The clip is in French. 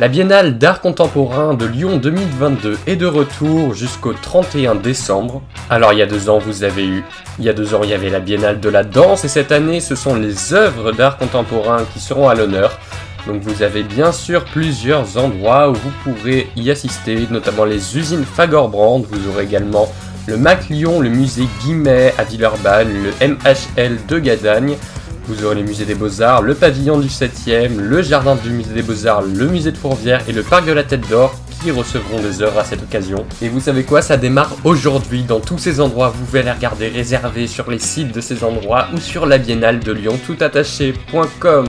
La Biennale d'art contemporain de Lyon 2022 est de retour jusqu'au 31 décembre. Alors il y a deux ans vous avez eu, il y a deux ans il y avait la Biennale de la danse et cette année ce sont les œuvres d'art contemporain qui seront à l'honneur. Donc vous avez bien sûr plusieurs endroits où vous pourrez y assister, notamment les usines Fagorbrand, vous aurez également le MAC Lyon, le musée Guimet à Villeurbanne, le MHL de Gadagne, vous aurez les musées des Beaux-Arts, le pavillon du 7e, le jardin du musée des Beaux-Arts, le musée de Fourvière et le parc de la Tête d'Or qui recevront des œuvres à cette occasion. Et vous savez quoi, ça démarre aujourd'hui dans tous ces endroits. Vous pouvez les regarder réservés sur les sites de ces endroits ou sur la biennale de Lyon toutattaché.com.